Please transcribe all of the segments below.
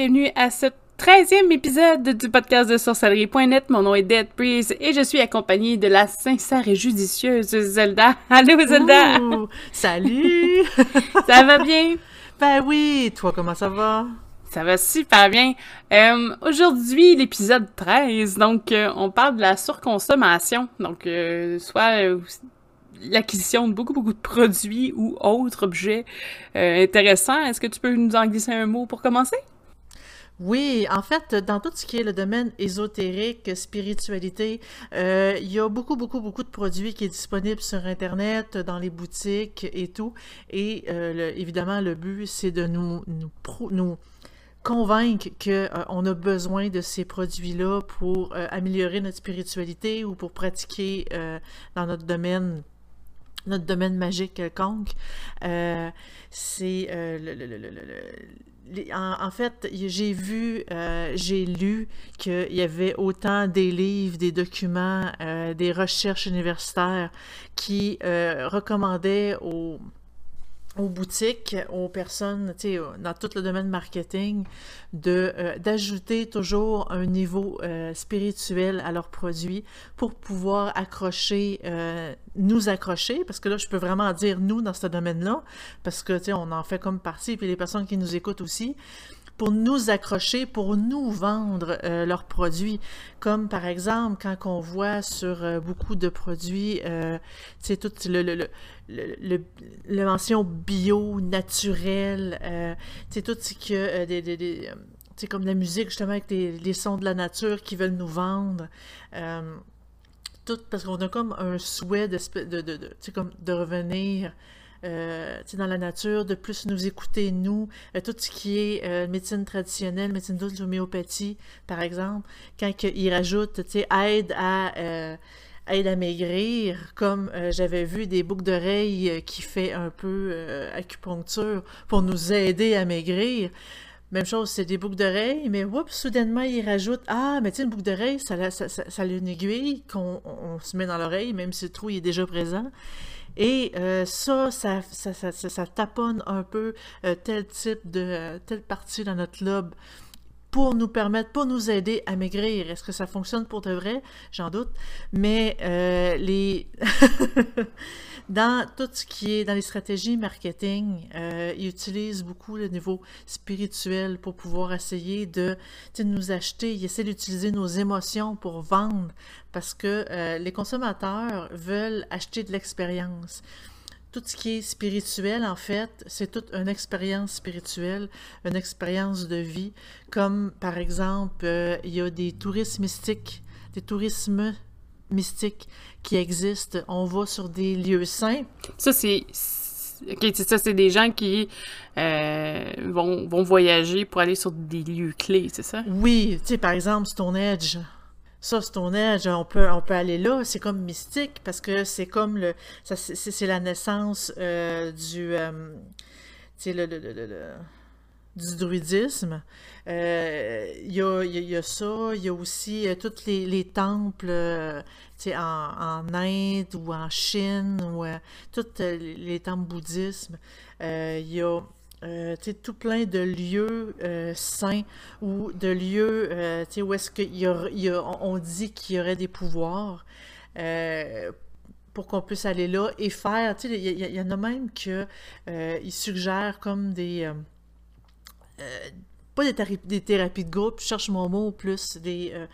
Bienvenue à ce 13e épisode du podcast de sorcellerie.net. Mon nom est Dead Breeze et je suis accompagnée de la sincère et judicieuse Zelda. Allô Zelda! salut! ça va bien? Ben oui, toi comment ça va? Ça va super bien. Euh, Aujourd'hui, l'épisode 13, donc euh, on parle de la surconsommation. Donc, euh, soit l'acquisition de beaucoup, beaucoup de produits ou autres objets intéressants. Est-ce que tu peux nous en glisser un mot pour commencer? Oui, en fait, dans tout ce qui est le domaine ésotérique, spiritualité, euh, il y a beaucoup, beaucoup, beaucoup de produits qui est disponible sur Internet, dans les boutiques et tout. Et euh, évidemment, le but, c'est de nous, nous, convaincre qu'on a besoin de ces produits-là pour euh, améliorer notre spiritualité ou pour pratiquer euh, dans notre domaine notre domaine magique quelconque. C'est en, fait, j'ai vu, euh, j'ai lu qu'il y avait autant des livres, des documents, euh, des recherches universitaires qui euh, recommandaient aux, aux boutiques, aux personnes, tu sais, dans tout le domaine marketing, de euh, d'ajouter toujours un niveau euh, spirituel à leurs produits pour pouvoir accrocher, euh, nous accrocher, parce que là, je peux vraiment dire nous dans ce domaine-là, parce que, tu sais, on en fait comme partie, puis les personnes qui nous écoutent aussi, pour nous accrocher, pour nous vendre euh, leurs produits. Comme par exemple, quand on voit sur euh, beaucoup de produits, euh, tu sais, tout le, le, le, le, mention bio, naturel, euh, sais, tout ce que euh, des, des, des, euh, sais, comme la musique, justement, avec les, les sons de la nature qui veulent nous vendre. euh, tout parce qu'on a comme un souhait de, de, de, de, comme de revenir euh, dans la nature, de plus nous écouter, nous, euh, tout ce qui est euh, médecine traditionnelle, médecine douce, l'homéopathie, par exemple, quand ils rajoutent, aide à, aide à maigrir, comme j'avais vu des boucles d'oreilles qui fait un peu acupuncture pour nous aider à maigrir. Même chose, c'est des boucles d'oreilles, mais oups, soudainement, ils rajoutent Ah, mais tu sais, une boucle ça, ça, ça, ça a une aiguille qu'on on- on se met dans l'oreille, même si le trou il est déjà présent. Et euh, ça, ça, ça, ça, taponne un peu euh, tel type de, euh, telle partie dans notre lobe pour nous permettre, pour nous aider à maigrir. Est-ce que ça fonctionne pour de vrai? J'en doute. Mais les... dans tout ce qui est dans les stratégies marketing, euh, ils utilisent beaucoup le niveau spirituel pour pouvoir essayer de, nous acheter. Ils essaient d'utiliser nos émotions pour vendre parce que euh, les consommateurs veulent acheter de l'expérience. Tout ce qui est spirituel, en fait, c'est toute une expérience spirituelle, une expérience de vie. Comme par exemple, euh, il y a des touristes mystiques, des tourismes mystiques qui existent. On va sur des lieux saints. Ça, c'est... c'est- Ok, c'est ça, c'est des gens qui euh, vont, vont voyager pour aller sur des lieux clés, c'est ça? Oui, tu sais, par exemple, Stonehenge. Ça, Stonehenge, on peut, on peut aller là, c'est comme mystique parce que c'est comme le. ça, C'est c'est la naissance euh, du. euh, tu sais, le, le- le- le- le- du druidisme. Euh, Il y, a, il y a- ça, il y a aussi euh, tous les, les temples euh, en, en Inde ou en Chine, ou euh, tous euh, les les temples bouddhismes. Euh, il y a euh, tout plein de lieux euh, saints ou de lieux euh, où est-ce qu'il y a, il y a- on on dit qu'il y aurait des pouvoirs euh, pour qu'on puisse aller là et faire. Il y, y en a même euh, ils suggèrent comme des euh, euh, pas des, thérapie- des thérapies de groupe, je cherche mon mot plus, des, euh,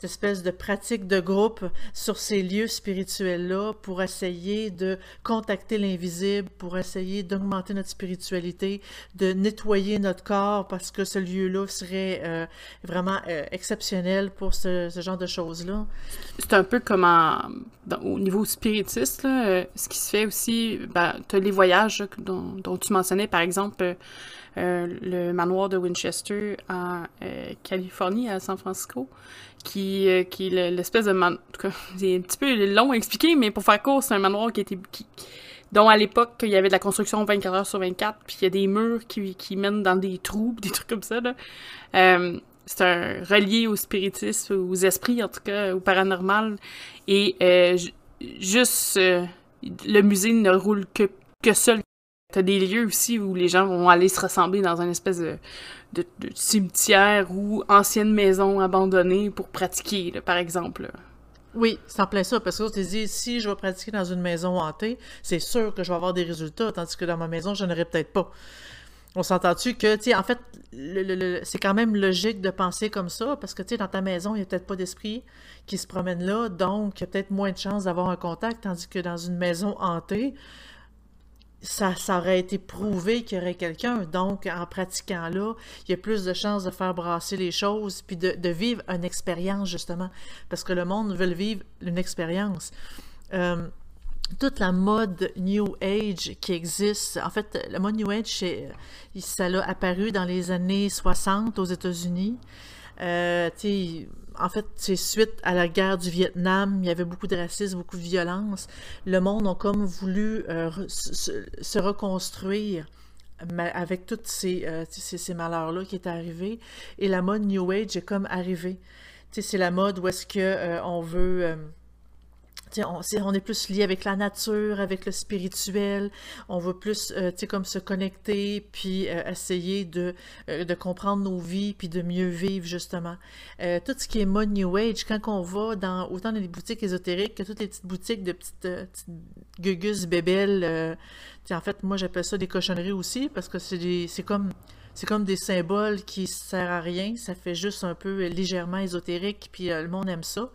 des espèces de pratiques de groupe sur ces lieux spirituels-là pour essayer de contacter l'invisible, pour essayer d'augmenter notre spiritualité, de nettoyer notre corps parce que ce lieu-là serait euh, vraiment euh, exceptionnel pour ce, genre de choses-là. C'est un peu comme au niveau spiritiste, là, euh, ce qui se fait aussi, ben, tu as les voyages dont, tu mentionnais, par exemple, euh, euh, le manoir de Winchester en euh, Californie, à San Francisco, qui, euh, qui est le- l'espèce de manoir... En tout cas, c'est un petit peu long à expliquer, mais pour faire court, c'est un manoir qui était... Qui, dont à l'époque, il y avait de la construction 24 heures sur 24, puis il y a des murs qui, qui mènent dans des trous, des trucs comme ça, là. Euh, c'est un relié au spiritisme, aux esprits en tout cas, au paranormal. Et euh, ju- juste euh, le musée ne roule que, que seul T'as des lieux aussi où les gens vont aller se ressembler dans une espèce de, cimetière ou ancienne maison abandonnée pour pratiquer, par exemple. Oui, c'est en plein ça, parce que tu dis, si je vais pratiquer dans une maison hantée, c'est sûr que je vais avoir des résultats, tandis que dans ma maison, je n'aurais peut-être pas. On s'entend-tu que, en fait, c'est quand même logique de penser comme ça, parce que, dans ta maison, il n'y a peut-être pas d'esprit qui se promène là, donc il y a peut-être moins de chances d'avoir un contact, tandis que dans une maison hantée, ça, aurait été prouvé qu'il y aurait quelqu'un. Donc, en pratiquant là, il y a plus de chances de faire brasser les choses, puis de, vivre une expérience, justement, parce que le monde veut vivre une expérience. Euh, toute la mode New Age qui existe, en fait, la mode New Age, ça a apparu dans les années 60 aux États-Unis. Euh, en fait, c'est suite à la guerre du Vietnam, il y avait beaucoup de racisme, beaucoup de violence. Le monde a comme voulu euh, se, reconstruire avec tous euh, ces, ces, malheurs-là qui étaient arrivés. Et la mode New Age est comme arrivée. C'est la mode où est-ce qu'on on veut on, est plus lié avec la nature, avec le spirituel. On veut plus, euh, comme se connecter, puis euh, essayer de, euh, de comprendre nos vies, puis de mieux vivre, justement. tout ce qui est mode New Age, quand on va dans autant dans les boutiques ésotériques que toutes les petites boutiques de petites, gugus bébelles, en fait, moi, j'appelle ça des cochonneries aussi, parce que c'est comme... C'est comme des symboles qui servent à rien, ça fait juste un peu légèrement ésotérique, puis le monde aime ça.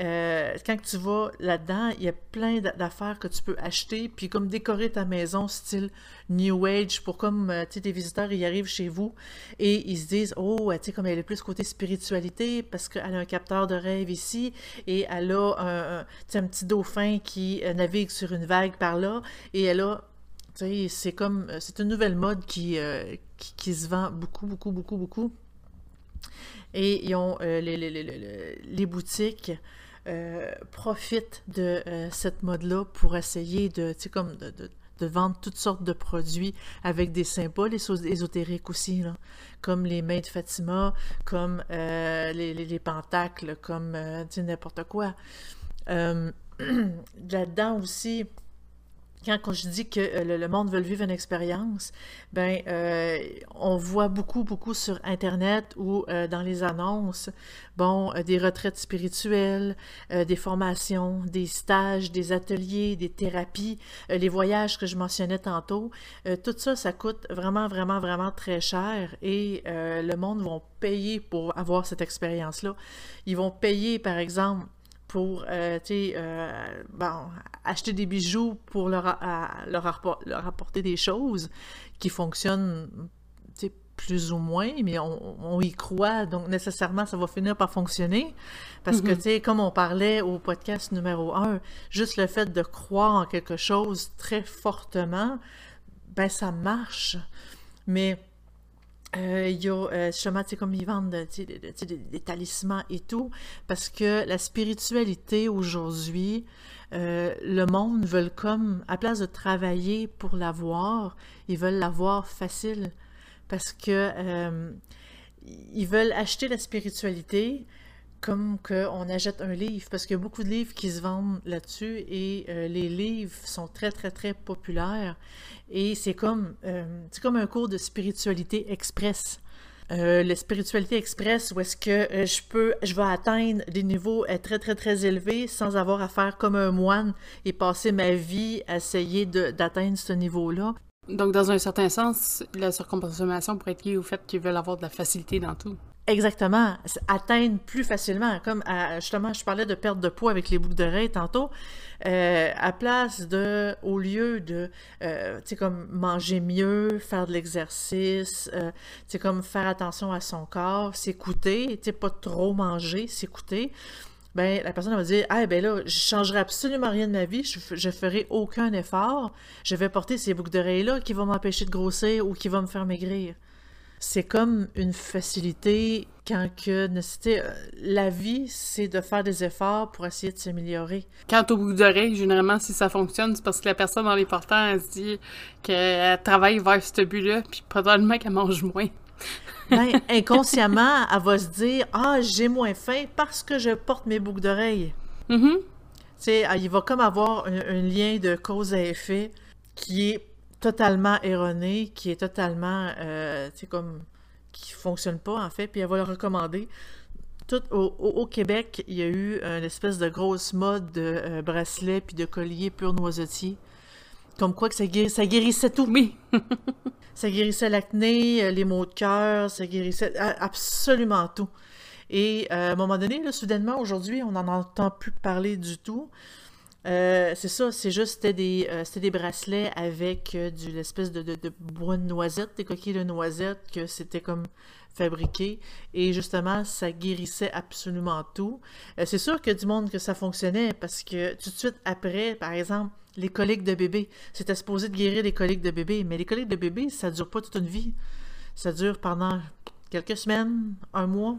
Euh, quand tu vas là-dedans, il y a plein d'affaires que tu peux acheter, puis comme décorer ta maison style New Age pour comme, euh, tu des visiteurs, ils arrivent chez vous et ils se disent, oh, tu sais, comme elle est plus côté spiritualité parce qu'elle a un capteur de rêve ici et elle a un, petit dauphin qui euh, navigue sur une vague par là et elle a c'est comme, c'est une nouvelle mode qui, se vend beaucoup, beaucoup, beaucoup, beaucoup. Et ils ont les, boutiques euh, profitent de euh, cette mode-là pour essayer de, vendre toutes sortes de produits avec des symboles ésotériques aussi, là, comme les mains de Fatima, comme euh, les, les, les, pentacles, comme n'importe quoi. Là-dedans aussi, quand, je dis que euh, le, monde veut vivre une expérience, ben euh, on voit beaucoup, beaucoup sur Internet ou euh, dans les annonces, bon, des retraites spirituelles, des formations, des stages, des ateliers, des thérapies, les voyages que je mentionnais tantôt. tout ça, ça coûte vraiment, vraiment, vraiment très cher et le monde vont payer pour avoir cette expérience-là. Ils vont payer, par exemple, pour euh, euh, bon, acheter des bijoux pour leur, leur, apporter des choses qui fonctionnent plus ou moins, mais on, y croit, donc nécessairement ça va finir par fonctionner. Parce que, mm-hmm. tu sais, comme on parlait au podcast numéro 1, juste le fait de croire en quelque chose très fortement, ben ça marche. Mais euh, il y a euh, justement, tu sais, comme ils vendent des, talismans et tout, parce que la spiritualité aujourd'hui, euh, le monde veut comme, à place de travailler pour l'avoir, ils veulent l'avoir facile, parce que ils veulent acheter la spiritualité, comme qu'on achète un livre, parce qu'il y a beaucoup de livres qui se vendent là-dessus et euh, les livres sont très, très, très populaires. Et c'est comme, euh, comme un cours de spiritualité express. Euh, la spiritualité express, où est-ce que je peux, je vais atteindre des niveaux très, très, très élevés sans avoir à faire comme un moine et passer ma vie à essayer d'atteindre ce niveau-là. Donc, dans un certain sens, la surconsommation pourrait être liée au fait qu'ils veulent avoir de la facilité dans tout. Exactement, atteindre plus facilement. Comme justement, je parlais de perte de poids avec les boucles d'oreilles tantôt. Euh, à place de, au lieu de, euh, comme manger mieux, faire de l'exercice, euh, comme faire attention à son corps, s'écouter, tu pas trop manger, s'écouter. Ben, la personne va dire, ah, ben là, je changerai absolument rien de ma vie, je, je ferai aucun effort, je vais porter ces boucles d'oreilles-là qui vont m'empêcher de grossir ou qui vont me faire maigrir c'est comme une facilité quand que euh, la vie, c'est de faire des efforts pour essayer de s'améliorer. Quant au bout d'oreille, généralement, si ça fonctionne, c'est parce que la personne dans les portants, elle se dit qu'elle travaille vers ce but-là, puis probablement qu'elle mange moins. ben, inconsciemment, elle va se dire Ah, j'ai moins faim parce que je porte mes boucles d'oreilles. Tu sais, il va comme avoir un lien de cause à effet qui est totalement erroné, qui est totalement, euh, tu sais, comme, qui fonctionne pas, en fait, puis elle va le recommander. Tout au, Québec, il y a eu une espèce de grosse mode de euh, bracelets puis de colliers pur noisetier. Comme quoi que ça, ça guérissait tout. Oui. ça guérissait l'acné, euh, les maux de cœur, ça guérissait absolument tout. Et à un moment donné, là, soudainement, aujourd'hui, on n'en entend plus parler du tout. Euh, c'est ça, c'est juste, c'était des, euh, des bracelets avec euh, du l'espèce de, bois de noisette, des coquilles de noisette, que c'était comme fabriqué. Et justement, ça guérissait absolument tout. c'est sûr que du monde que ça fonctionnait, parce que tout de suite après, par exemple, les coliques de bébé, c'était supposé de guérir les coliques de bébé, mais les coliques de bébé, ça dure pas toute une vie. Ça dure pendant quelques semaines, un mois,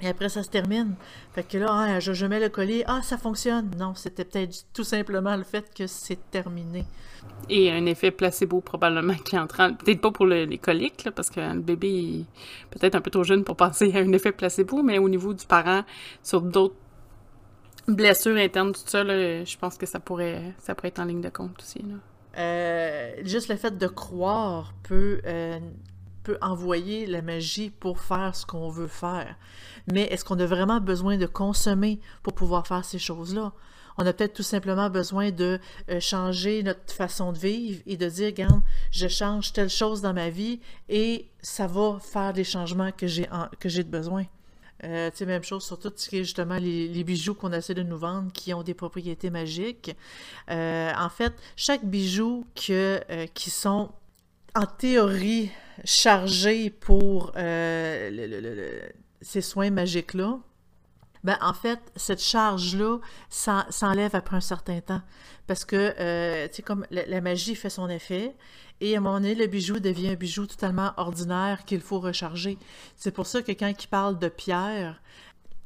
et après, ça se termine. Fait que là, ah, je, mets le collier. Ah, ça fonctionne. Non, c'était peut-être tout simplement le fait que c'est terminé. Et un effet placebo probablement qui est en train... Peut-être pas pour les coliques, parce que le bébé est peut-être un peu trop jeune pour penser à un effet placebo, mais au niveau du parent, sur d'autres blessures internes, tout ça, je pense que ça pourrait, ça pourrait être en ligne de compte aussi. Euh, juste le fait de croire peut euh, peut envoyer la magie pour faire ce qu'on veut faire. Mais est-ce qu'on a vraiment besoin de consommer pour pouvoir faire ces choses-là? On a peut-être tout simplement besoin de euh, changer notre façon de vivre et de dire, regarde, je change telle chose dans ma vie et ça va faire des changements que j'ai que besoin. Euh, tu sais, même chose sur tout ce qui est justement les, bijoux qu'on essaie de nous vendre qui ont des propriétés magiques. Euh, en fait, chaque bijou que, qui sont en théorie chargé pour euh, ces soins magiques-là, ben, en fait, cette charge-là s'enlève après un certain temps. Parce que, euh, tu sais, comme la, magie fait son effet, et à un moment donné, le bijou devient un bijou totalement ordinaire qu'il faut recharger. C'est pour ça que quand il parle de pierre,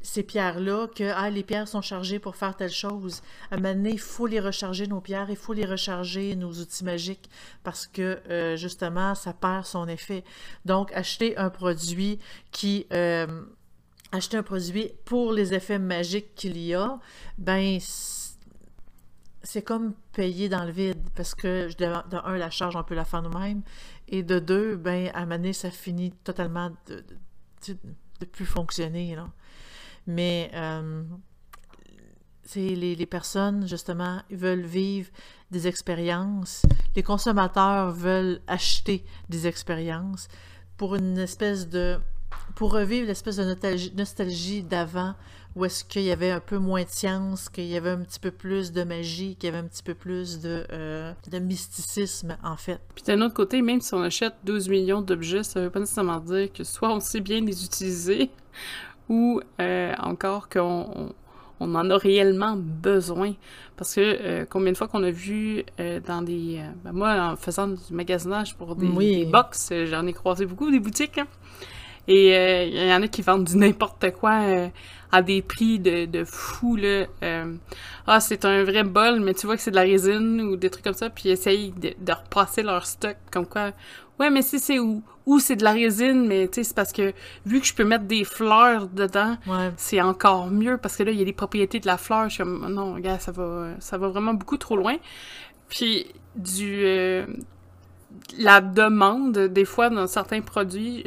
ces pierres-là, que ah, les pierres sont chargées pour faire telle chose. À un moment donné, il faut les recharger, nos pierres, il faut les recharger, nos outils magiques, parce que euh, justement, ça perd son effet. Donc, acheter un produit qui... Euh, acheter un produit pour les effets magiques qu'il y a, ben c'est comme payer dans le vide parce que de, un la charge on peut la faire nous-mêmes et de deux ben à un moment donné, ça finit totalement de, de, plus fonctionner. Mais euh, les, les, personnes, justement, veulent vivre des expériences. Les consommateurs veulent acheter des expériences pour une espèce de... pour revivre l'espèce de nostalgie, d'avant, où est-ce qu'il y avait un peu moins de science, qu'il y avait un petit peu plus de magie, qu'il y avait un petit peu plus de, euh, de mysticisme, en fait. Puis d'un autre côté, même si on achète 12 millions d'objets, ça veut pas nécessairement dire que soit on sait bien les utiliser, ou euh, encore qu'on on, en a réellement besoin. Parce que euh, combien de fois qu'on a vu euh, dans des... Ben moi, en faisant du magasinage pour des, des box, j'en ai croisé beaucoup, des boutiques. Hein. Et il y en a qui vendent du n'importe quoi à des prix de, de fou, là. ah, c'est un vrai bol, mais tu vois que c'est de la résine ou des trucs comme ça, puis ils essayent de, de repasser leur stock, comme quoi, Ouais, mais si c'est où, où c'est de la résine, mais tu sais, c'est parce que vu que je peux mettre des fleurs dedans, c'est encore mieux parce que là, il y a des propriétés de la fleur. Je suis comme, non, gars, ça va, ça va vraiment beaucoup trop loin. Puis, du. Euh, la demande, des fois, dans certains produits.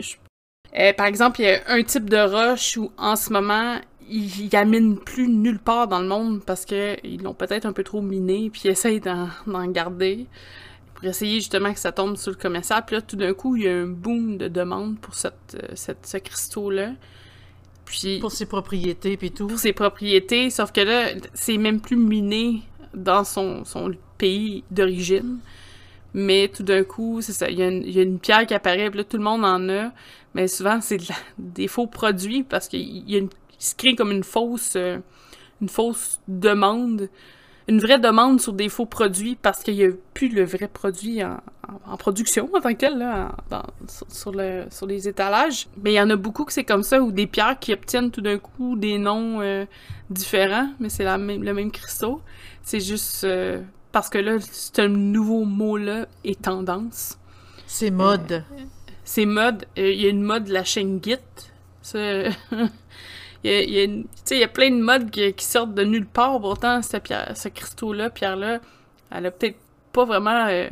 Euh, par exemple, il y a un type de roche où en ce moment, ils n'aminent plus nulle part dans le monde parce qu'ils l'ont peut-être un peu trop miné, puis ils essayent d'en garder pour essayer justement que ça tombe sur le commercial. Puis là, tout d'un coup, il y a un boom de demande pour cette, euh, cette ce cristaux-là. Puis, pour ses propriétés, puis tout. Pour ses propriétés, sauf que là, c'est même plus miné dans son, son pays d'origine. Mais tout d'un coup, c'est ça, il y, a une, il y, a une pierre qui apparaît, puis là, tout le monde en a. Mais souvent, c'est des faux produits parce qu'il y a une, se crée comme une fausse, euh, une fausse demande une vraie demande sur des faux produits parce qu'il n'y a plus le vrai produit en, production en tant que tel, là, sur, le, sur les étalages. Mais il y en a beaucoup que c'est comme ça, ou des pierres qui obtiennent tout d'un coup des noms euh, différents, mais c'est le même cristaux. C'est juste euh, parce que là, un nouveau mot-là est tendance. C'est mode. Euh, c'est mode. Il y a une mode de la chaîne Git. Il y a, plein de modes qui, sortent de nulle part. Pourtant, cette pierre, ce cristaux-là, pierre-là, elle a peut-être pas vraiment. Euh,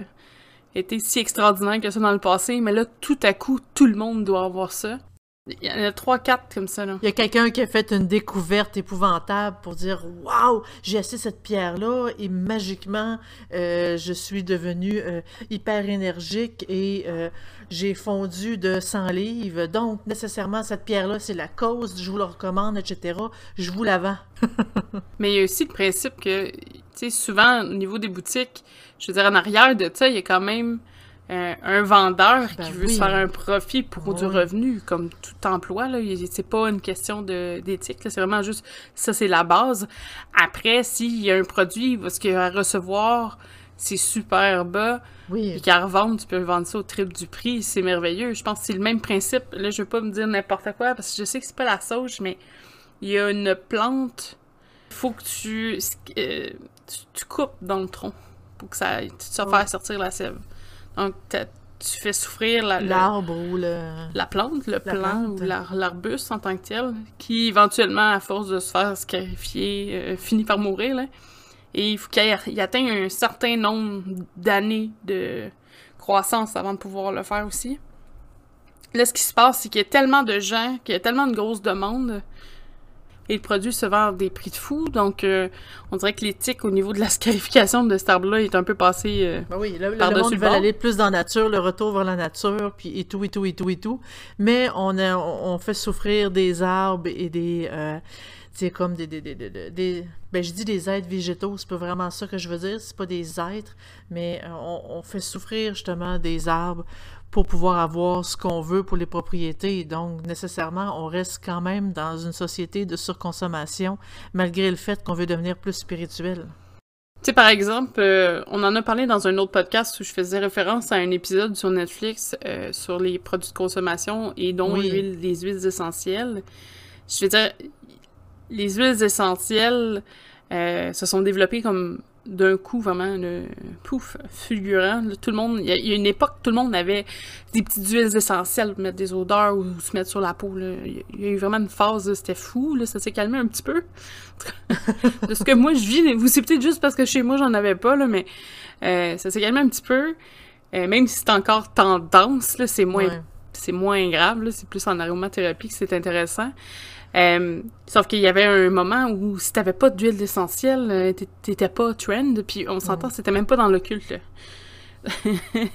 été si extraordinaire que ça dans le passé, mais là, tout à coup, tout le monde doit avoir ça. Il y en a trois, quatre comme ça, là. Il y a quelqu'un qui a fait une découverte épouvantable pour dire Waouh, j'ai assis cette pierre-là et magiquement, euh, je suis devenu euh, hyper énergique et euh, j'ai fondu de 100 livres. Donc, nécessairement, cette pierre-là, c'est la cause, je vous la recommande, etc. Je vous la vends. Mais il y a aussi le principe que, tu sais, souvent, au niveau des boutiques, je veux dire, en arrière de ça, il y a quand même euh, un vendeur Ben qui veut oui. se faire un profit pour du revenu, comme tout emploi. Là. C'est pas une question de- d'éthique, là. c'est vraiment juste ça, c'est la base. Après, s'il y a un produit parce qu'il va recevoir, c'est super bas, Oui. puis qu'à revendre, tu peux vendre ça au triple du prix, c'est merveilleux. Je pense que c'est le même principe. Là, je veux pas me dire n'importe quoi parce que je sais que c'est pas la sauge, mais il y a une plante, il faut que tu, euh, tu, tu coupes dans le tronc pour que ça tu te Ouais. faire sortir la sève. Donc, tu fais souffrir la, la, L'arbre ou le. la plante, le plant plante. ou l'ar- l'arbuste en tant que tel, qui éventuellement, à force de se faire scarifier, euh, finit par mourir. Là. Et il faut qu'il atteigne un certain nombre d'années de croissance avant de pouvoir le faire aussi. Là, ce qui se passe, c'est qu'il y a tellement de gens, qu'il y a tellement de grosses demandes, et le produit se vend à des prix de fou. Donc, euh, on dirait que l'éthique au niveau de la scarification de cet arbre-là est un peu passé. euh, Ben oui, le, le Par-dessus monde le veut aller plus dans la nature, le retour vers la nature, puis et tout, et tout, et tout, et tout. Mais on, a, on fait souffrir des arbres et des... Euh, tu sais, comme des, des, des, des, Ben, je dis des êtres végétaux, c'est pas vraiment ça que je veux dire, c'est pas des êtres, mais euh, on, on fait souffrir justement des arbres pour pouvoir avoir ce qu'on veut pour les propriétés. Donc, nécessairement, on reste quand même dans une société de surconsommation, malgré le fait qu'on veut devenir plus spirituel. Tu sais, par exemple, euh, on en a parlé dans un autre podcast où je faisais référence à un épisode sur Netflix euh, sur les produits de consommation et dont Oui. les huiles essentielles. Je veux dire, les huiles essentielles euh, se sont développées comme d'un coup, vraiment, le pouf, fulgurant. Là, tout le monde, il y, a- il y a une époque, tout le monde avait des petites huiles essentielles pour mettre des odeurs ou se mettre sur la peau. Il y a- il y a eu vraiment une phase, c'était fou, là, ça s'est calmé un petit peu. de ce que moi je vis, vous c'est peut-être juste parce que chez moi j'en avais pas, là, mais euh, ça s'est calmé un petit peu. Euh, même si c'est encore tendance, là, c'est moins Ouais. c'est moins grave, là, c'est plus en aromathérapie que c'est intéressant. Euh, sauf qu'il y avait un moment où si t'avais pas d'huile essentielle, euh, t'é- t'étais pas trend, puis on s'entend, c'était même pas dans.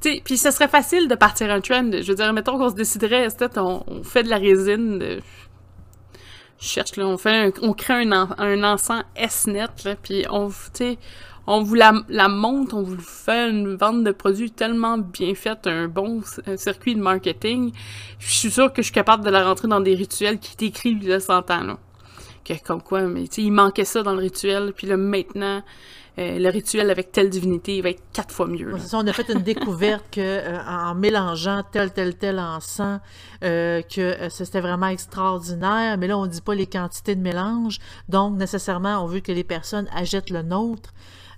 Tu sais, puis ce serait facile de partir un trend. Je veux dire, mettons qu'on se déciderait, on, on fait de la résine, de- je cherche là, on fait, un- on crée un, un encens S-net, puis on, tu sais, on vous la, la monte, on vous fait une vente de produits tellement bien faite, un bon un circuit de marketing. Je suis sûre que je suis capable de la rentrer dans des rituels qui décrivent a 100 ans, là. Que, comme quoi, mais il manquait ça dans le rituel, puis là, maintenant, euh, le rituel avec telle divinité, il va être quatre fois mieux. ça, on a fait une découverte que euh, en mélangeant tel, tel, tel encens, euh, que c'était vraiment extraordinaire, mais là, on ne dit pas les quantités de mélange, donc nécessairement, on veut que les personnes achètent le nôtre.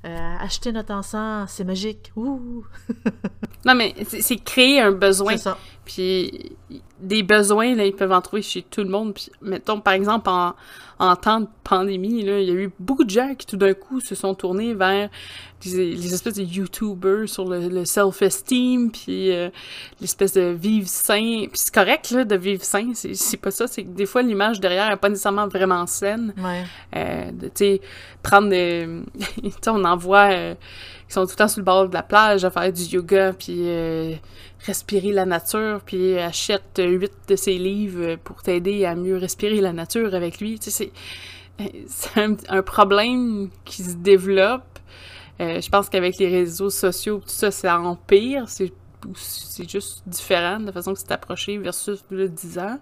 Euh, acheter notre encens, c'est magique. Ouh! Non, mais c'est créer un besoin. C'est ça. Puis des besoins, là, ils peuvent en trouver chez tout le monde. Puis mettons, par exemple, en, en temps de pandémie, là, il y a eu beaucoup de gens qui tout d'un coup se sont tournés vers les, les espèces de YouTubers sur le, le self-esteem, puis euh, l'espèce de vivre sain. Puis c'est correct, là, de vivre sain, c'est pas ça. C'est que des fois, l'image derrière n'est pas nécessairement vraiment saine. Ouais. Euh, tu sais, prendre des... tu sais, on en voit euh, qui sont tout le temps sur le bord de la plage à faire du yoga, puis euh, respirer la nature, puis achète huit de ses livres pour t'aider à mieux respirer la nature avec lui. Tu c'est, un, problème qui se développe. Euh, je pense qu'avec les réseaux sociaux, tout ça, ça empire. C'est, c'est juste différent de façon que c'est approché versus le 10 ans.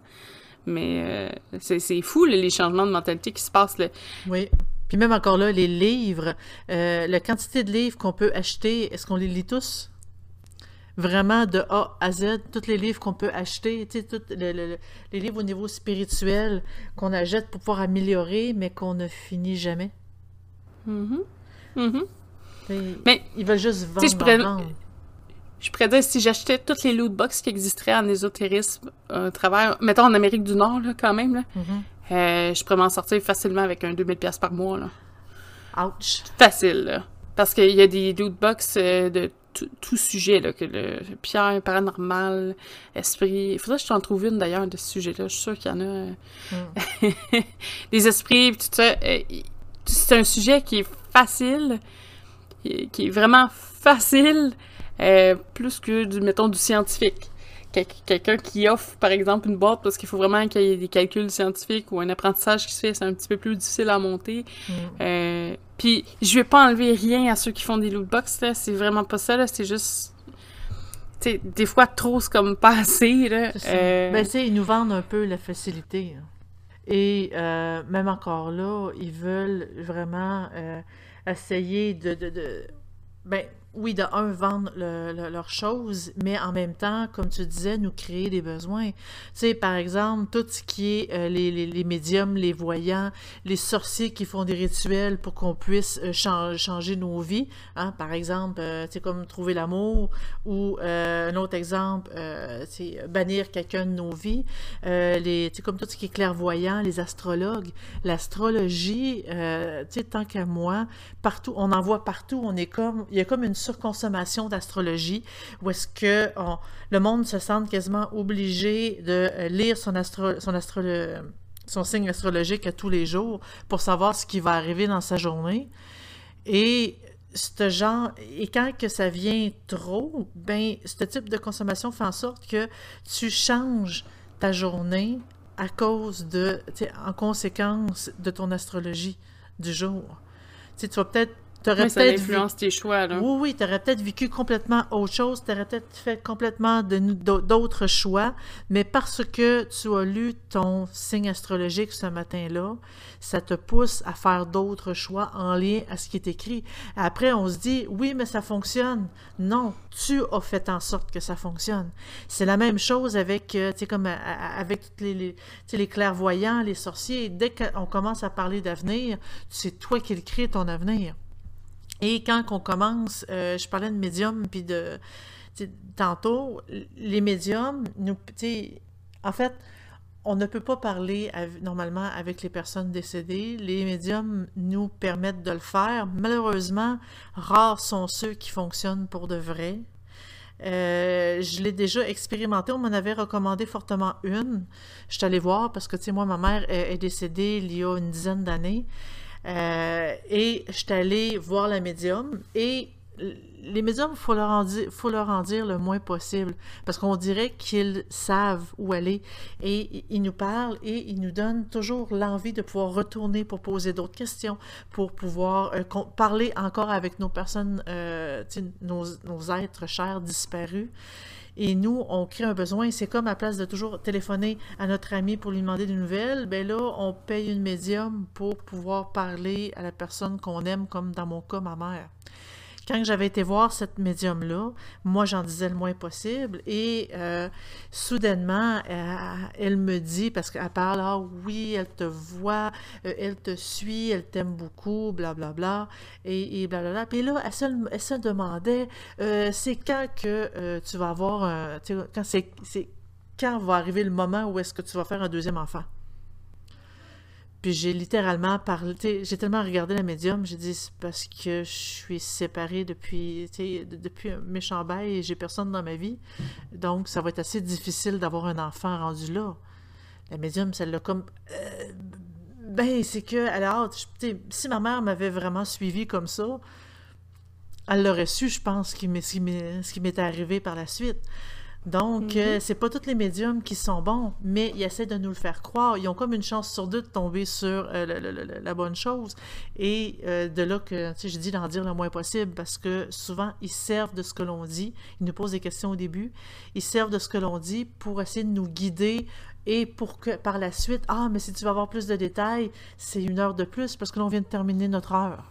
Mais euh, c'est, c'est fou, les changements de mentalité qui se passent. Là. Oui. Puis même encore là, les livres, euh, la quantité de livres qu'on peut acheter, est-ce qu'on les lit tous? Vraiment de A à Z, tous les livres qu'on peut acheter, tous le- le- les livres au niveau spirituel qu'on achète pour pouvoir améliorer, mais qu'on ne finit jamais. Tu sais, Mais, ils veulent juste tu vendre, sais, je pourrais-. Je pourrais dire, si j'achetais toutes les loot box qui existeraient en ésotérisme à travers, mettons en Amérique du Nord, là, quand même, là, Mhm. Euh, je pourrais m'en sortir facilement avec un 2000$ piastres par mois. Là. Ouch. Facile, là. Parce qu'il y a des loot box euh, de tout sujet, là, que le pierre, paranormal, esprit. Il faudrait que je t'en trouve une d'ailleurs de ce sujet-là. Je suis sûre qu'il y en a. Mm. les esprits, tout ça. Euh, c'est un sujet qui est facile, qui est vraiment facile, euh, plus que du, mettons, du scientifique. Quelqu'un qui offre, par exemple, une boîte parce qu'il faut vraiment qu'il y ait des calculs scientifiques ou un apprentissage qui se fait, c'est un petit peu plus difficile à monter. Mm. Euh, puis, je vais pas enlever rien à ceux qui font des lootbox, là. C'est vraiment pas ça, là. C'est juste. Des fois, trop, c'est comme pas assez, là. Euh... Ben, tu ils nous vendent un peu la facilité. Hein. Et euh, même encore là, ils veulent vraiment euh, essayer de, de, de, Ben, oui, de un, vendre leurs choses, mais en même temps, comme tu disais, nous créer des besoins. Tu sais, par exemple, tout ce qui est euh, les, les, médiums, les voyants, les sorciers qui font des rituels pour qu'on puisse euh, changer nos vies. Hein? Par exemple, euh, tu sais, comme trouver l'amour, ou un autre exemple, c'est bannir quelqu'un de nos vies. les, tu sais, comme tout ce qui est clairvoyant, les astrologues, l'astrologie, tu sais, tant qu'à moi, partout, on en voit partout, on est comme, il y a comme une surconsommation d'astrologie, où est-ce que le monde se sent quasiment obligé de euh, lire son, astro, son, son signe astrologique à tous les jours pour savoir ce qui va arriver dans sa journée. Et ce genre, et quand que ça vient trop, ben, ce type de consommation fait en sorte que tu changes ta journée à cause de, en conséquence de ton astrologie du jour. tu vas peut-être T'aurais peut-être influence tes choix, là. Oui, oui, t'aurais peut-être vécu complètement autre chose, t'aurais peut-être fait complètement d'autres choix, mais parce que tu as lu ton signe astrologique ce matin-là, ça te pousse à faire d'autres choix en lien à ce qui est écrit. Après, on se dit, oui, mais ça fonctionne. Non, tu as fait en sorte que ça fonctionne. C'est la même chose avec, euh, tu sais, comme avec les, les, les clairvoyants, les sorciers. Dès qu'on commence à parler d'avenir, c'est toi qui le crée ton avenir. Et quand on commence, euh, je parlais de médium, puis de. Tantôt, les médiums, nous, en fait, on ne peut pas parler normalement avec les personnes décédées. Les médiums nous permettent de le faire. Malheureusement, rares sont ceux qui fonctionnent pour de vrai. Euh, je l'ai déjà expérimenté. On m'en avait recommandé fortement une. Je suis allée voir parce que, tu sais, moi, ma mère est décédée il y a une dizaine d'années. Euh, et je suis allée voir la médium et les médiums, il faut, leur en faut leur en le moins possible parce qu'on dirait qu'ils savent où aller et ils nous parlent et ils nous donnent toujours l'envie de pouvoir retourner pour poser d'autres questions, pour pouvoir euh, parler encore avec nos personnes, euh, nos êtres chers disparus et nous, on crée un besoin. C'est comme à place de toujours téléphoner à notre ami pour lui demander des nouvelles, ben là, on paye une médium pour pouvoir parler à la personne qu'on aime, comme dans mon cas, ma mère. Quand j'avais été voir cette médium-là, moi, j'en disais le moins possible. Et euh, soudainement, euh, elle, me dit, parce qu'elle parle, ah oui, elle te voit, euh, elle te suit, elle t'aime beaucoup, blablabla, bla, bla, et, et blablabla. Puis là, elle se, elle se demandait, c'est quand que tu vas avoir, quand c'est quand va arriver le moment où est-ce que tu vas faire un deuxième enfant? Puis j'ai littéralement parlé, j'ai tellement regardé la médium, j'ai dit c'est parce que je suis séparée depuis, depuis un méchant bail et j'ai personne dans ma vie. Donc ça va être assez difficile d'avoir un enfant rendu là. La médium, celle l'a comme. Euh, ben, c'est que, alors, si ma mère m'avait vraiment suivi comme ça, elle l'aurait su, je pense, ce qui m'est arrivé par la suite. Donc, ce euh, mhm. c'est pas tous les médiums qui sont bons, mais ils essaient de nous le faire croire. Ils ont comme une chance sur deux de tomber sur euh, la bonne chose. Et euh, de là que, tu sais, je dis d'en dire le moins possible parce que souvent, ils servent de ce que l'on dit. Ils nous posent des questions au début. Ils servent de ce que l'on dit pour essayer de nous guider et pour que par la suite, ah, mais si tu veux avoir plus de détails, c'est une heure de plus parce que l'on vient de terminer notre heure.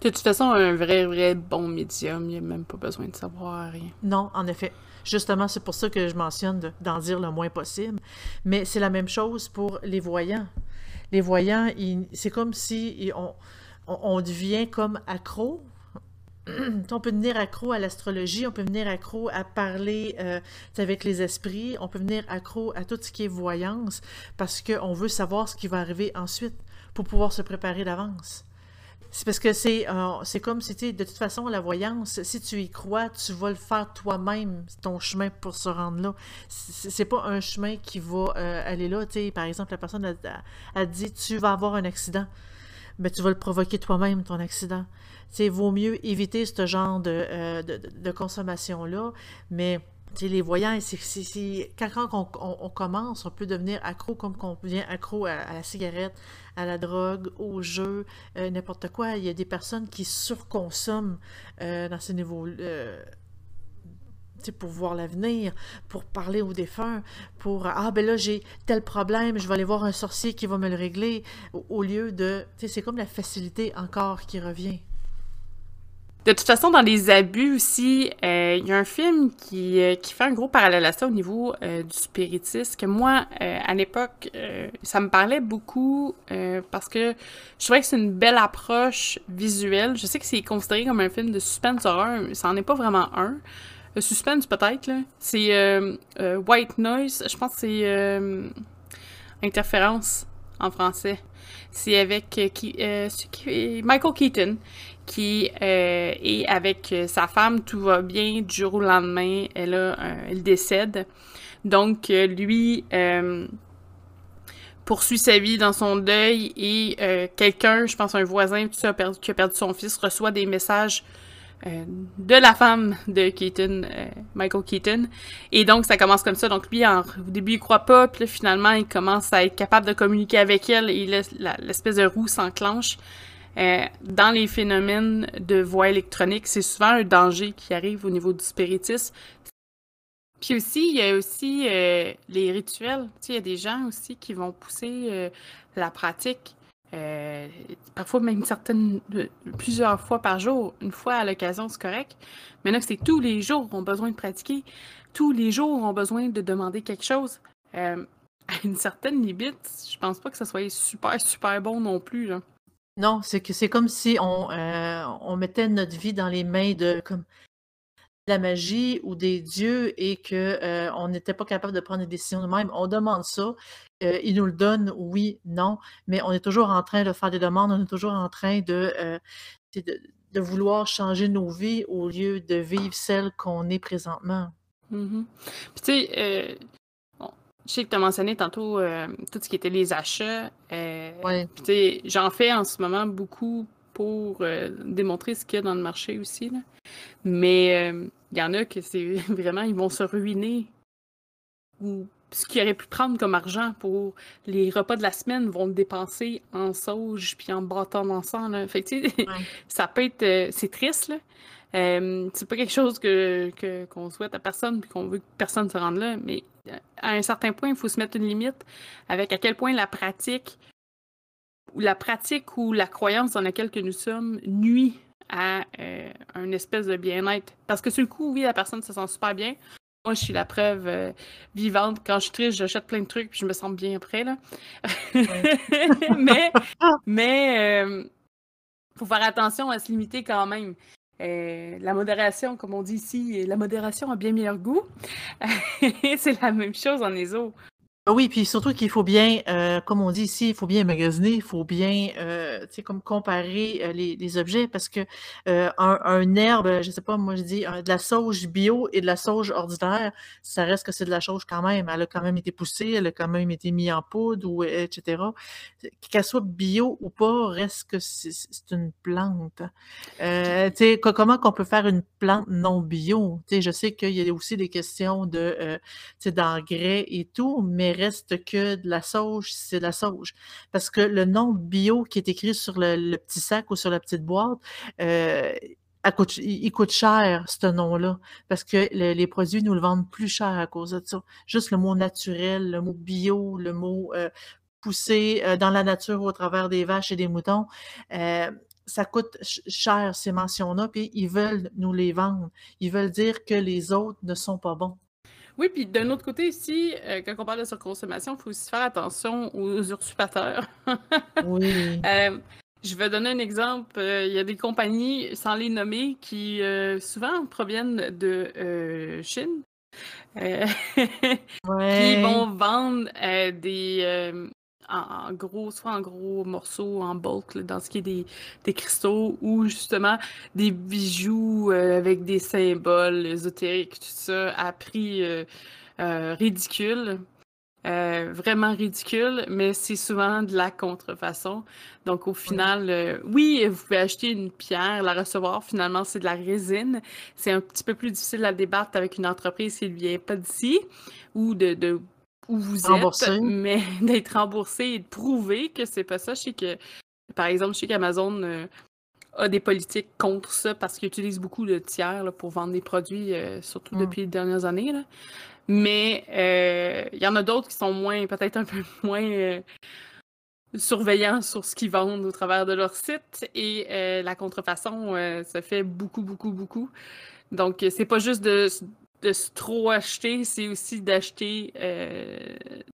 De toute façon, un vrai, vrai bon médium, il n'y a même pas besoin de savoir rien. Non, en effet. Justement, c'est pour ça que je mentionne d'en dire le moins possible. Mais c'est la même chose pour les voyants. Les voyants, c'est comme si on, devient comme accro on peut venir accro à l'astrologie, on peut venir accro à parler euh, avec les esprits, on peut venir accro à tout ce qui est voyance parce qu'on veut savoir ce qui va arriver ensuite pour pouvoir se préparer d'avance. C'est parce que c'est euh, comme si, de toute façon, la voyance, si tu y crois, tu vas le faire toi-même, ton chemin pour se rendre là. C'est pas un chemin qui va euh, aller là. par exemple, la personne a, dit Tu vas avoir un accident. Mais tu vas le provoquer toi-même, ton accident. Il vaut mieux éviter ce genre de, euh, de, de consommation-là. Mais les voyants, c'est quand on, commence, on peut devenir accro comme qu'on devient accro à, la cigarette, à la drogue, au jeu, euh, n'importe quoi. Il y a des personnes qui surconsomment euh, dans ces niveaux euh, pour voir l'avenir, pour parler aux défunts, pour ah ben là j'ai tel problème, je vais aller voir un sorcier qui va me le régler, au, lieu de, c'est comme la facilité encore qui revient. De toute façon, dans les abus aussi, euh, il y a un film qui, euh, qui fait un gros parallèle à ça au niveau euh, du spiritisme, que moi, à l'époque, ça me parlait beaucoup parce que je trouvais que c'est une belle approche visuelle. Je sais que c'est considéré comme un film de suspense horreur, mais ça n'en est pas vraiment un. suspense peut-être. C'est White Noise, je pense que c'est Interférence en français. C'est avec qui, Michael Keaton qui euh, est avec sa femme, tout va bien, du jour au lendemain, elle, a, décède. Donc, euh, lui euh, poursuit sa vie dans son deuil et quelqu'un, je pense un voisin tout ça, qui a perdu son fils, reçoit des messages de la femme de Keaton, Michael Keaton. Et donc, ça commence comme ça. Donc, lui, au début, il croit pas, puis finalement, il commence à être capable de communiquer avec elle et l'espèce de roue s'enclenche. Euh, dans les phénomènes de voix électronique, c'est souvent un danger qui arrive au niveau du spiritisme. Puis aussi, il y a aussi euh, les rituels. il y a des gens aussi qui vont pousser euh, la pratique. parfois même certaines, plusieurs fois par jour, une fois à l'occasion, c'est correct. Mais là, c'est tous les jours ont besoin de pratiquer. Tous les jours ont besoin de demander quelque chose. à une certaine limite, je pense pas que ça soit super, super bon non plus. Non, c'est que c'est comme si on, euh, on mettait notre vie dans les mains de la magie ou des dieux et que euh, n'était pas capable de prendre des décisions nous-mêmes. On demande ça, euh, ils nous le donnent, oui, non, mais on est toujours en train de faire des demandes, on est toujours en train de, vouloir changer nos vies au lieu de vivre celles qu'on est présentement. Mm-hmm. Puis tu je sais que tu as mentionné tantôt euh, tout ce qui était les achats. Euh, J'en fais en ce moment beaucoup pour euh, démontrer ce qu'il y a dans le marché aussi. Là. Mais il y en a que c'est vraiment, ils vont se ruiner. Ou ce qu'ils auraient pu prendre comme argent pour les repas de la semaine vont le dépenser en sauge puis en bâton d'encens. Fait que, ça peut être. c'est triste, là. C'est pas quelque chose que, qu'on souhaite à personne puis qu'on veut que personne se rende là, mais à un certain point, il faut se mettre une limite avec à quel point la pratique ou la pratique ou la croyance dans laquelle que nous sommes nuit à euh, un espèce de bien-être. Parce que sur le coup, oui, la personne se sent super bien. Moi, je suis la preuve vivante. Quand je suis triste, j'achète plein de trucs puis je me sens bien après. Là. mais mais faut faire attention à se limiter quand même. Euh, la modération, comme on dit ici, la modération a bien meilleur goût. c'est la même chose en ESO. Ah oui, puis surtout qu'il faut bien, euh, comme on dit ici, il faut bien magasiner, il faut bien, euh, tu sais, comme comparer euh, les, objets parce que un, herbe, je sais pas, moi je dis de la sauge bio et de la sauge ordinaire, ça reste que c'est de la sauge quand même. Elle a quand même été poussée, elle a quand même été mise en poudre, ou etc. Qu'elle soit bio ou pas, reste que c'est une plante. tu sais, comment qu'on peut faire une plante non bio? Tu sais, je sais qu'il y a aussi des questions de, d'engrais et tout, mais reste que de la sauge, c'est de la sauge. Parce que le nom bio qui est écrit sur le, petit sac ou sur la petite boîte, euh, il coûte cher, ce nom-là, parce que les produits nous le vendent plus cher à cause de ça. Juste le mot naturel, le mot bio, le mot euh, poussé euh, dans la nature au travers des vaches et des moutons, ça coûte cher, ces mentions-là, puis ils veulent nous les vendre. Ils veulent dire que les autres ne sont pas bons. Oui, puis d'un autre côté, ici, euh, quand on parle de surconsommation, il faut aussi faire attention aux usurpateurs. oui. Euh, je vais donner un exemple. Euh, il y a des compagnies, sans les nommer, qui souvent proviennent de Chine, qui vont vendre des en, gros, soit en gros morceaux, en bulk, dans ce qui est des, des cristaux, ou justement des bijoux euh, avec des symboles ésotériques, tout ça, à prix euh, ridicule. vraiment ridicule, mais c'est souvent de la contrefaçon. Donc au final, oui, vous pouvez acheter une pierre, la recevoir, finalement c'est de la résine. C'est un petit peu plus difficile à débattre avec une entreprise qui ne vient pas d'ici ou de, de où vous êtes, mais d'être remboursé et de prouver que c'est pas ça. Je sais que, par exemple, je sais qu'Amazon euh, a des politiques contre ça parce qu'ils utilisent beaucoup de tiers pour vendre des produits, euh, surtout mm. depuis les dernières années. Mais euh, il y en a d'autres qui sont moins, peut-être un peu moins surveillants sur ce qu'ils vendent au travers de leur site. Et la contrefaçon se fait beaucoup, beaucoup, beaucoup. Donc, c'est pas juste de, de trop acheter, c'est aussi d'acheter euh,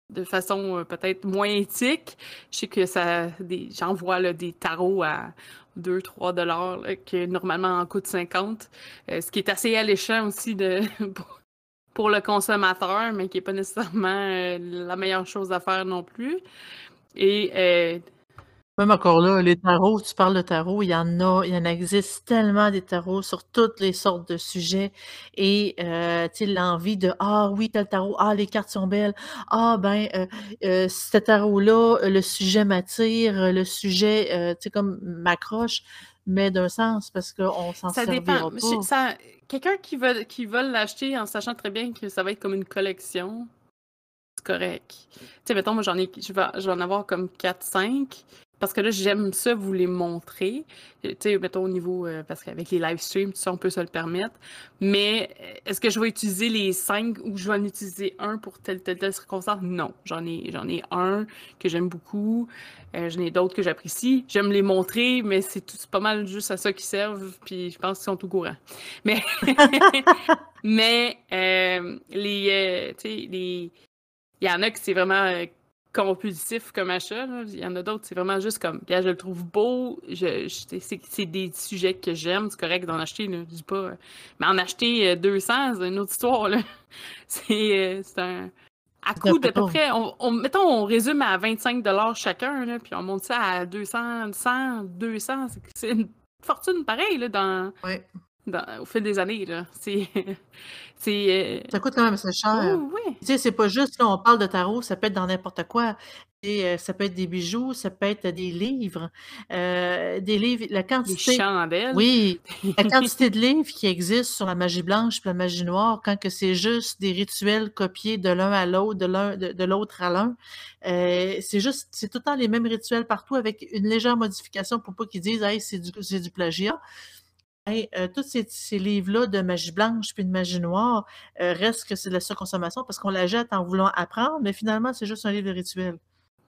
de façon euh, peut-être moins éthique. Je sais que ça, j'en vois des tarots à 2-3 dollars qui normalement en coûtent 50, euh, ce qui est assez alléchant aussi de, pour, le consommateur, mais qui n'est pas nécessairement la meilleure chose à faire non plus. Et même encore là, les tarots, tu parles de tarots, il y en a, il y en existe tellement des tarots sur toutes les sortes de sujets et euh, tu sais, l'envie de ah oui, tel tarot, ah les cartes sont belles, ah ben euh, euh ce tarot-là, le sujet m'attire, le sujet, euh, tu sais, comme m'accroche, mais d'un sens parce qu'on s'en ça dépend. Ça, quelqu'un qui veut qui veut l'acheter en sachant très bien que ça va être comme une collection, c'est correct. Tu sais, mettons, moi j'en ai, je vais, je vais en avoir comme 4-5 parce que là, j'aime ça vous les montrer. Euh, tu sais, mettons au niveau, euh, parce qu'avec les live streams, tout ça, on peut se le permettre. Mais euh, est-ce que je vais utiliser les cinq ou je vais en utiliser un pour telle, telle, telle circonstance? Non. J'en ai, j'en ai un que j'aime beaucoup. j'en ai d'autres que j'apprécie. J'aime les montrer, mais c'est, tout, pas mal juste à ça qu'ils servent. Puis je pense qu'ils sont tout courants. Mais, mais les, tu sais, les, il y en a qui c'est vraiment compulsif comme achat. Il y en a d'autres, c'est vraiment juste comme, je le trouve beau, je, c'est des sujets que j'aime, c'est correct d'en acheter, je dis pas. Mais en acheter 200, euh, c'est une autre histoire. Euh, c'est un. À coût d'à peu près, on, mettons, on résume à 25 chacun, là, puis on monte ça à 200, 100, 200. C'est une fortune pareille là, dans, au fil des années. Là. C'est, c'est, euh, Ça coûte quand même assez cher. Oh, oui. Tu sais, c'est pas juste, là, on parle de tarot, ça peut être dans n'importe quoi. Et, euh, ça peut être des bijoux, ça peut être des livres. Euh, des livres, la quantité. Des chandelles. Oui, la quantité de livres qui existent sur la magie blanche et la magie noire, quand que c'est juste des rituels copiés de l'un à l'autre, de, l'un, de, l'autre à l'un. c'est juste, c'est tout le temps les mêmes rituels partout avec une légère modification pour pas qu'ils disent, hey, c'est du, c'est du plagiat. Euh, tous ces, livres-là de magie blanche puis de magie noire euh, restent que c'est de la surconsommation parce qu'on la jette en voulant apprendre, mais finalement, c'est juste un livre de rituels.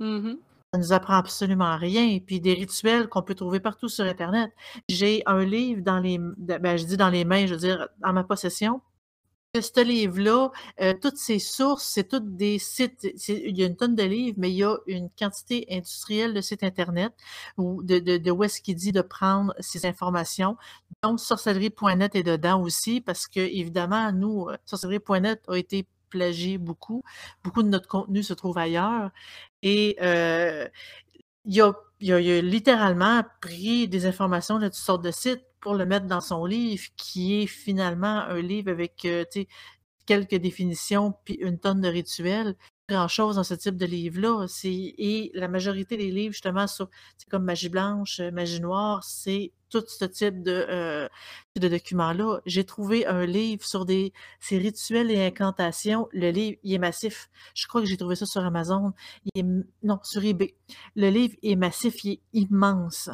Mm-hmm. Ça nous apprend absolument rien. Puis des rituels qu'on peut trouver partout sur Internet. J'ai un livre dans les, ben, je dis dans les mains, je veux dire, dans ma possession, ce livre-là, euh, toutes ces sources, c'est toutes des sites. Il y a une tonne de livres, mais il y a une quantité industrielle de sites Internet ou de, de, de où est-ce qu'il dit de prendre ces informations. Donc, sorcellerie.net est dedans aussi parce que, évidemment, nous, euh, sorcellerie.net a été plagié beaucoup. Beaucoup de notre contenu se trouve ailleurs. Et euh, il, a, il, a, a, littéralement pris des informations de toutes sortes de sites pour le mettre dans son livre, qui est finalement un livre avec euh, quelques définitions puis une tonne de rituels. Grand-chose dans ce type de livre-là. Et la majorité des livres, justement, sur comme Magie blanche, Magie noire, c'est tout ce type de, euh, de documents-là. J'ai trouvé un livre sur des, ces rituels et incantations. Le livre, il est massif. Je crois que j'ai trouvé ça sur Amazon. Non, sur eBay. Le livre est massif, il est immense.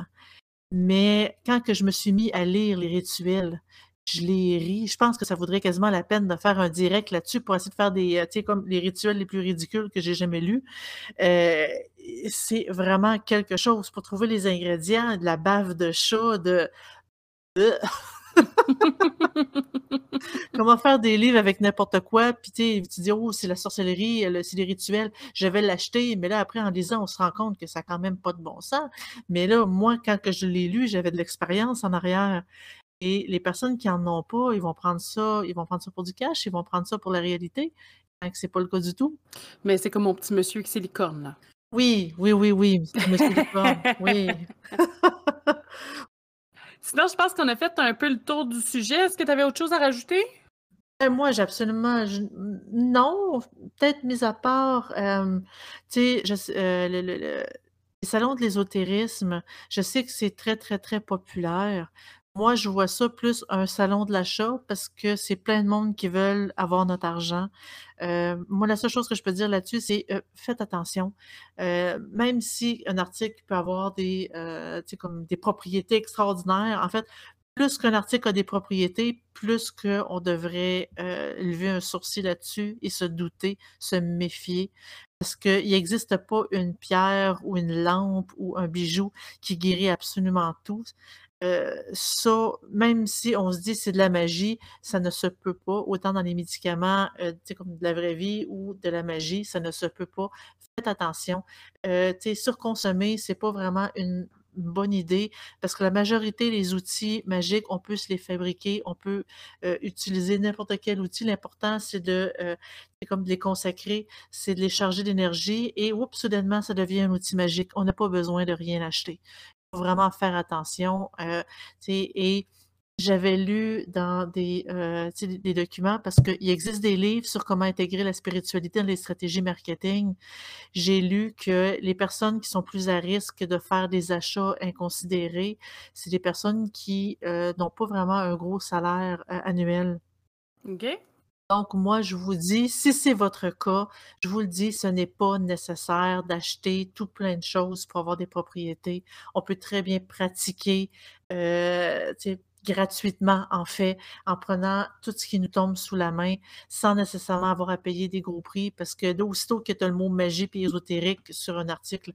Mais quand que je me suis mis à lire les rituels, je les ris. Je pense que ça vaudrait quasiment la peine de faire un direct là-dessus pour essayer de faire des, euh, tu sais, comme les rituels les plus ridicules que j'ai jamais lus. Euh, c'est vraiment quelque chose pour trouver les ingrédients, de la bave de chat, de... Comment faire des livres avec n'importe quoi, puis tu dis, oh, c'est la sorcellerie, c'est des rituels, je vais l'acheter, mais là, après, en lisant, on se rend compte que ça n'a quand même pas de bon sens. Mais là, moi, quand que je l'ai lu, j'avais de l'expérience en arrière. Et les personnes qui en ont pas, ils vont prendre ça, ils vont prendre ça pour du cash, ils vont prendre ça pour la réalité, c'est pas le cas du tout. Mais c'est comme mon petit monsieur qui c'est licorne, là. Oui, oui, oui, oui, Monsieur Licorne, oui. Sinon, je pense qu'on a fait un peu le tour du sujet. Est-ce que tu avais autre chose à rajouter? Euh, moi, j'ai absolument non, peut-être mis à part, hem, tu sais, euh, le le le les salons de l'ésotérisme, je sais que c'est très, très, très populaire. Moi, je vois ça plus un salon de l'achat parce que c'est plein de monde qui veulent avoir notre argent. Heu, moi, la seule chose que je peux dire là-dessus, c'est, heu, faites attention. Heu, même si un article peut avoir des, comme des propriétés extraordinaires, en fait, plus qu'un article a des propriétés, plus qu'on devrait, lever un sourcil là-dessus et se douter, se méfier. Parce qu'il n'existe pas une pierre ou une lampe ou un bijou qui guérit absolument tout. Ça, même si on se dit: «C'est de la magie», ça ne se peut pas. Autant dans les médicaments, sais, comme de la vraie vie ou de la magie, ça ne se peut pas. Faites attention. Sais, surconsommer, c'est pas vraiment une bonne idée parce que la majorité des outils magiques, on peut se les fabriquer, on peut, utiliser n'importe quel outil. L'important, c'est de, comme de les consacrer, c'est de les charger d'énergie et oups, soudainement, ça devient un outil magique. On n'a pas besoin de rien acheter vraiment faire attention, sais et j'avais lu dans sais, des des documents parce qu'il existe des livres sur comment intégrer la spiritualité dans les stratégies marketing. J'ai lu que les personnes qui sont plus à risque de faire des achats inconsidérés, c'est des personnes qui, heu, n'ont pas vraiment un gros salaire, annuel. OK. Donc moi, je vous dis, si c'est votre cas, je vous le dis, ce n'est pas nécessaire d'acheter tout plein de choses pour avoir des propriétés. On peut très bien pratiquer, sais, gratuitement, en fait, en prenant tout ce qui nous tombe sous la main, sans nécessairement avoir à payer des gros prix parce que d'aussitôt que tu as le mot magie et ésotérique sur un article,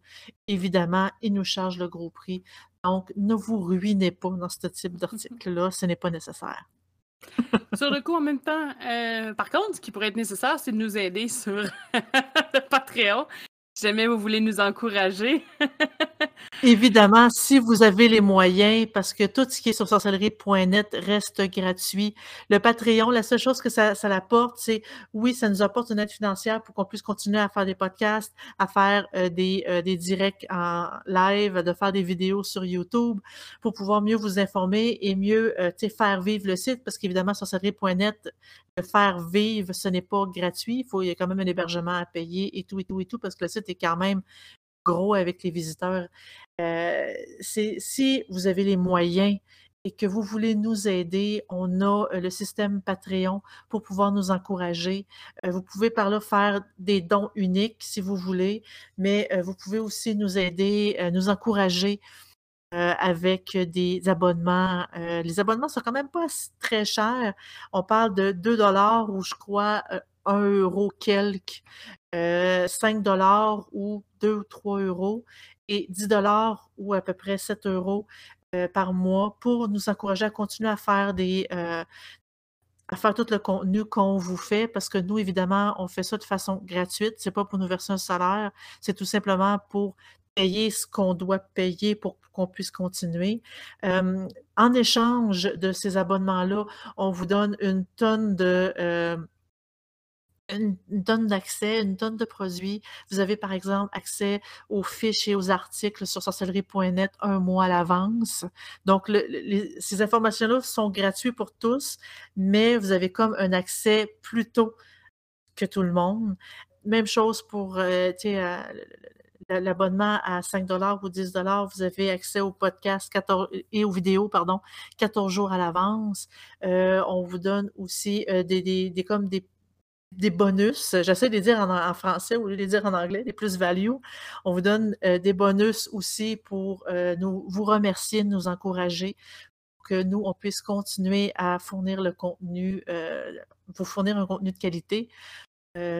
évidemment, ils nous chargent le gros prix. Donc, ne vous ruinez pas dans ce type d'article-là, ce n'est pas nécessaire. Sur le coup, en même temps, euh, par contre, ce qui pourrait être nécessaire, c'est de nous aider sur le Patreon. Jamais vous voulez nous encourager. Évidemment, si vous avez les moyens, parce que tout ce qui est sur sorcellerie.net reste gratuit. Le Patreon, la seule chose que ça, ça apporte, c'est oui, ça nous apporte une aide financière pour qu'on puisse continuer à faire des podcasts, à faire euh, des, euh, des directs en live, de faire des vidéos sur YouTube pour pouvoir mieux vous informer et mieux euh, faire vivre le site, parce qu'évidemment, sorcellerie.net, faire vivre, ce n'est pas gratuit. Il faut, il y a quand même un hébergement à payer et tout, et tout, et tout, parce que le site est quand même gros avec les visiteurs. Euh, si vous avez les moyens et que vous voulez nous aider, on a euh, le système Patreon pour pouvoir nous encourager. Euh, vous pouvez par là faire des dons uniques si vous voulez, mais vous pouvez aussi nous aider, nous encourager avec des abonnements. les abonnements sont quand même pas très chers. On parle de 2 dollars ou je crois 1 euro quelque, 5 dollars ou 2 ou 3 euros et 10 dollars ou à peu près 7 euros par mois pour nous encourager à continuer à faire des à faire tout le contenu qu'on vous fait parce que nous, évidemment, on fait ça de façon gratuite. C'est pas pour nous verser un salaire, c'est tout simplement pour payer ce qu'on doit payer pour qu'on puisse continuer. en échange de ces abonnements-là, on vous donne une tonne de, une tonne d'accès, une tonne de produits. Vous avez, par exemple, accès aux fiches et aux articles sur sorcellerie.net un mois à l'avance. Donc, ces informations-là sont gratuites pour tous, mais vous avez comme un accès plus tôt que tout le monde. Même chose pour euh, euh, l'abonnement à 5 ou 10 vous avez accès aux podcasts et aux vidéos, pardon, 14 jours à l'avance. Euh, on vous donne aussi des, des, comme des des bonus. J'essaie de les dire en, français ou de les dire en anglais, des plus-value. On vous donne euh, des bonus aussi pour euh, nous, vous remercier, nous encourager, pour que nous, on puisse continuer à fournir le contenu, euh, vous fournir un contenu de qualité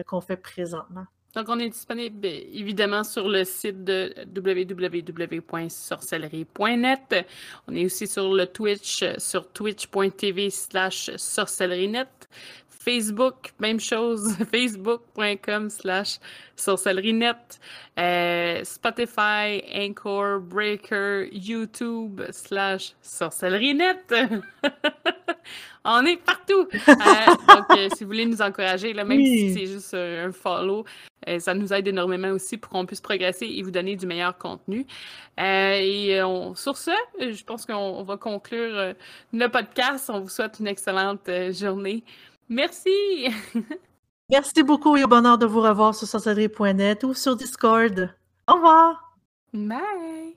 qu'on fait présentement. Donc, on est disponible évidemment sur le site de www.sorcellerie.net. On est aussi sur le Twitch, sur twitch.tv slash sorcellerienet. Facebook, même chose, facebook.com slash sorcellerinet, euh, Spotify, Anchor, Breaker, YouTube slash sorcellerinet. On est partout! Euh, donc, si vous voulez nous encourager, là, même si c'est juste un follow, ça nous aide énormément aussi pour qu'on puisse progresser et vous donner du meilleur contenu. et sur ce, je pense qu'on va conclure le podcast. On vous souhaite une excellente journée. Merci! Merci beaucoup et au bonheur de vous revoir sur sorcellerie.net ou sur Discord. Au revoir! Bye!